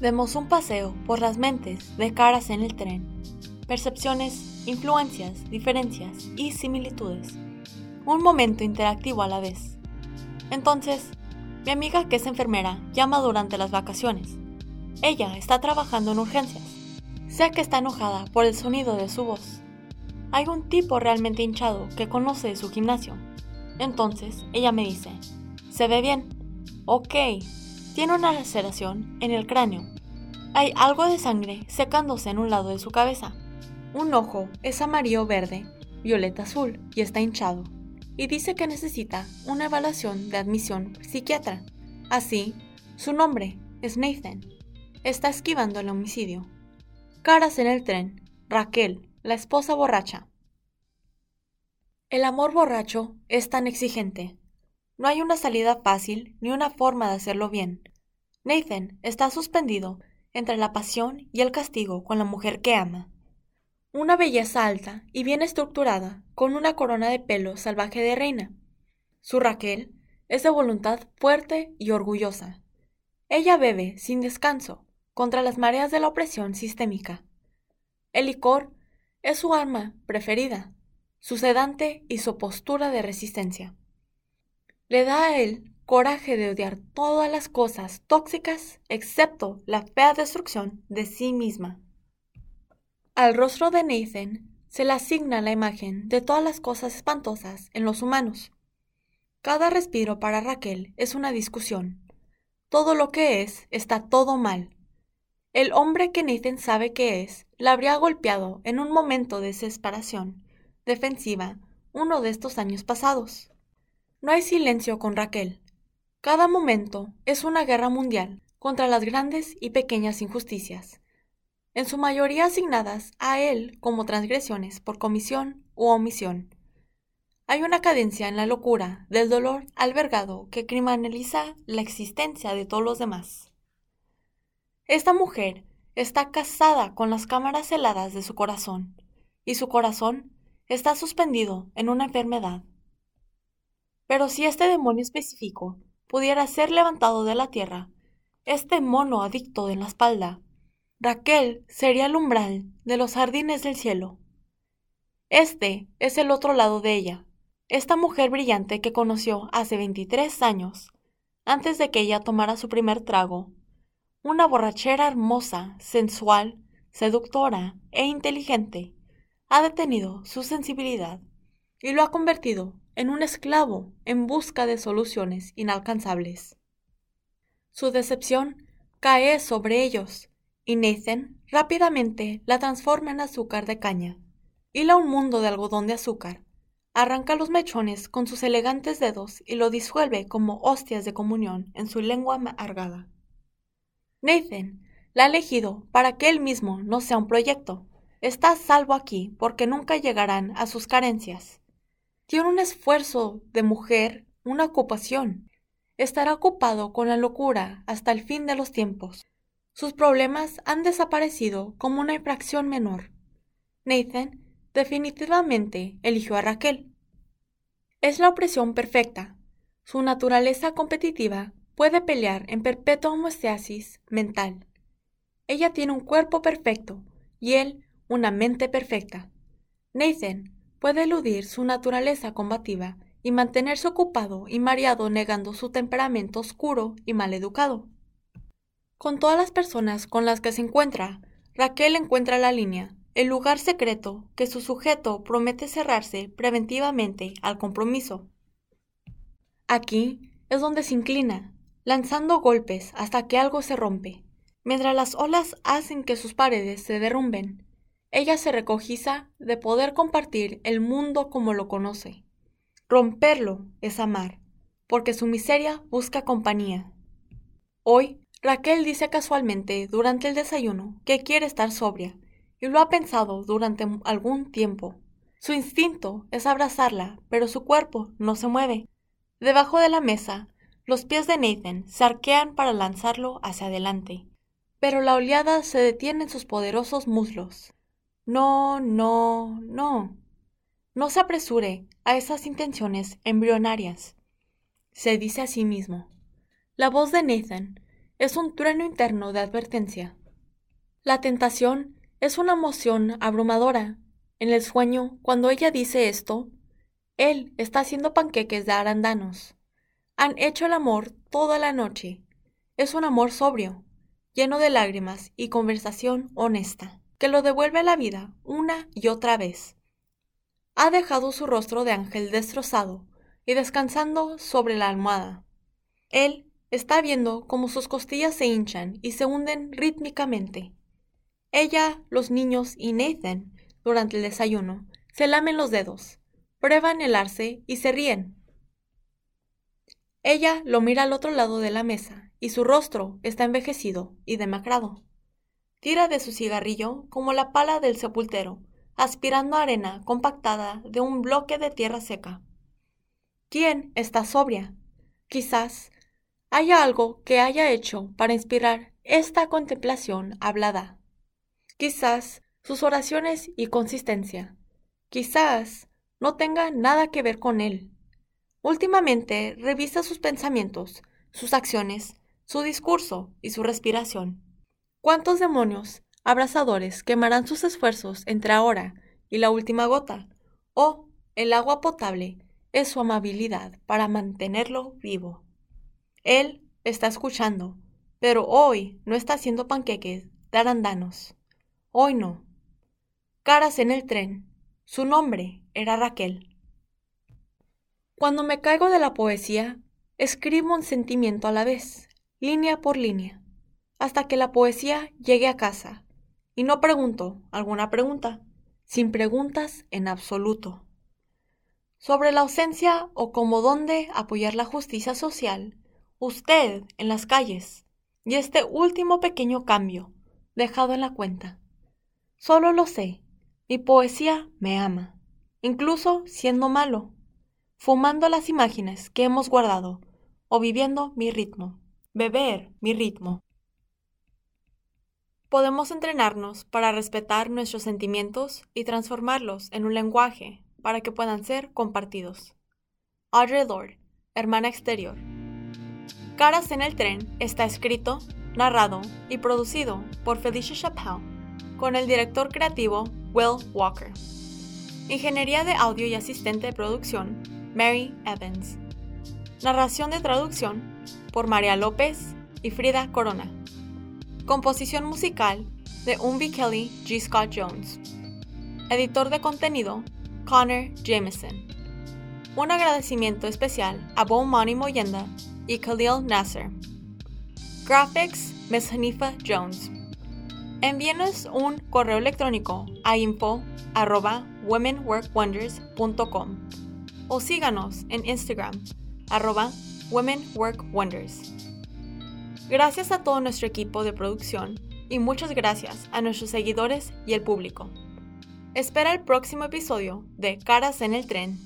Demos un paseo por las mentes de caras en el tren. Percepciones, influencias, diferencias y similitudes. Un momento interactivo a la vez. Entonces, mi amiga que es enfermera llama durante las vacaciones. Ella está trabajando en urgencias. Sé que está enojada por el sonido de su voz. Hay un tipo realmente hinchado que conoce su gimnasio. Entonces, ella me dice, se ve bien. Ok, tiene una laceración en el cráneo. Hay algo de sangre secándose en un lado de su cabeza. Un ojo es amarillo verde, violeta azul y está hinchado. Y dice que necesita una evaluación de admisión psiquiatra. Así, su nombre es Nathan. Está esquivando el homicidio. Caras en el tren. Raquel, la esposa borracha. El amor borracho es tan exigente. No hay una salida fácil ni una forma de hacerlo bien. Nathan está suspendido entre la pasión y el castigo con la mujer que ama. Una belleza alta y bien estructurada, con una corona de pelo salvaje de reina. Su Raquel es de voluntad fuerte y orgullosa. Ella bebe sin descanso contra las mareas de la opresión sistémica. El licor es su arma preferida, su sedante y su postura de resistencia le da a él coraje de odiar todas las cosas tóxicas excepto la fea destrucción de sí misma. Al rostro de Nathan se le asigna la imagen de todas las cosas espantosas en los humanos. Cada respiro para Raquel es una discusión. Todo lo que es está todo mal. El hombre que Nathan sabe que es la habría golpeado en un momento de desesperación defensiva uno de estos años pasados. No hay silencio con Raquel. Cada momento es una guerra mundial contra las grandes y pequeñas injusticias, en su mayoría asignadas a él como transgresiones por comisión u omisión. Hay una cadencia en la locura del dolor albergado que criminaliza la existencia de todos los demás. Esta mujer está casada con las cámaras heladas de su corazón, y su corazón está suspendido en una enfermedad pero si este demonio específico pudiera ser levantado de la tierra, este mono adicto en la espalda, Raquel sería el umbral de los jardines del cielo. Este es el otro lado de ella, esta mujer brillante que conoció hace 23 años, antes de que ella tomara su primer trago. Una borrachera hermosa, sensual, seductora e inteligente, ha detenido su sensibilidad y lo ha convertido en un esclavo en busca de soluciones inalcanzables. Su decepción cae sobre ellos y Nathan rápidamente la transforma en azúcar de caña. Hila un mundo de algodón de azúcar, arranca los mechones con sus elegantes dedos y lo disuelve como hostias de comunión en su lengua amargada. Nathan la ha elegido para que él mismo no sea un proyecto. Está salvo aquí porque nunca llegarán a sus carencias. Tiene un esfuerzo de mujer, una ocupación. Estará ocupado con la locura hasta el fin de los tiempos. Sus problemas han desaparecido como una infracción menor. Nathan definitivamente eligió a Raquel. Es la opresión perfecta. Su naturaleza competitiva puede pelear en perpetua homeostasis mental. Ella tiene un cuerpo perfecto y él una mente perfecta. Nathan puede eludir su naturaleza combativa y mantenerse ocupado y mareado negando su temperamento oscuro y mal educado. Con todas las personas con las que se encuentra, Raquel encuentra la línea, el lugar secreto que su sujeto promete cerrarse preventivamente al compromiso. Aquí es donde se inclina, lanzando golpes hasta que algo se rompe, mientras las olas hacen que sus paredes se derrumben ella se recogiza de poder compartir el mundo como lo conoce. Romperlo es amar, porque su miseria busca compañía. Hoy, Raquel dice casualmente durante el desayuno que quiere estar sobria, y lo ha pensado durante algún tiempo. Su instinto es abrazarla, pero su cuerpo no se mueve. Debajo de la mesa, los pies de Nathan se arquean para lanzarlo hacia adelante, pero la oleada se detiene en sus poderosos muslos. No, no, no. No se apresure a esas intenciones embrionarias. Se dice a sí mismo. La voz de Nathan es un trueno interno de advertencia. La tentación es una emoción abrumadora. En el sueño, cuando ella dice esto, él está haciendo panqueques de arándanos. Han hecho el amor toda la noche. Es un amor sobrio, lleno de lágrimas y conversación honesta, que lo devuelve a la vida una y otra vez. Ha dejado su rostro de ángel destrozado y descansando sobre la almohada. Él está viendo cómo sus costillas se hinchan y se hunden rítmicamente. Ella, los niños y Nathan, durante el desayuno, se lamen los dedos, prueban el arce y se ríen. Ella lo mira al otro lado de la mesa y su rostro está envejecido y demacrado. Tira de su cigarrillo como la pala del sepultero, aspirando arena compactada de un bloque de tierra seca. ¿Quién está sobria? Quizás haya algo que haya hecho para inspirar esta contemplación hablada. Quizás sus oraciones y consistencia. Quizás no tenga nada que ver con él. Últimamente revisa sus pensamientos, sus acciones, su discurso y su respiración. ¿Cuántos demonios abrazadores quemarán sus esfuerzos entre ahora y la última gota? ¿O el agua potable es su amabilidad para mantenerlo vivo? Él está escuchando, pero hoy no está haciendo panqueques de arandanos. Hoy no. Caras en el tren. Su nombre era Raquel. Cuando me caigo de la poesía, escribo un sentimiento a la vez, línea por línea, hasta que la poesía llegue a casa, y no pregunto alguna pregunta, sin preguntas en absoluto. Sobre la ausencia o cómo dónde apoyar la justicia social, usted en las calles, y este último pequeño cambio, dejado en la cuenta. Solo lo sé, mi poesía me ama, incluso siendo malo, fumando las imágenes que hemos guardado o viviendo mi ritmo, beber mi ritmo. Podemos entrenarnos para respetar nuestros sentimientos y transformarlos en un lenguaje para que puedan ser compartidos. Audrey Lord, hermana exterior. Caras en el tren está escrito, narrado y producido por Felicia Chappelle con el director creativo Will Walker. Ingeniería de audio y asistente de producción Mary Evans. Narración de traducción por María López y Frida Corona. Composición musical de Umbi Kelly G. Scott Jones. Editor de contenido Connor Jameson. Un agradecimiento especial a Mani Moyenda y Khalil Nasser. Graphics Miss Hanifa Jones. Envíenos un correo electrónico a info womenworkwonders.com o síganos en Instagram arroba womenworkwonders. Gracias a todo nuestro equipo de producción y muchas gracias a nuestros seguidores y el público. Espera el próximo episodio de Caras en el Tren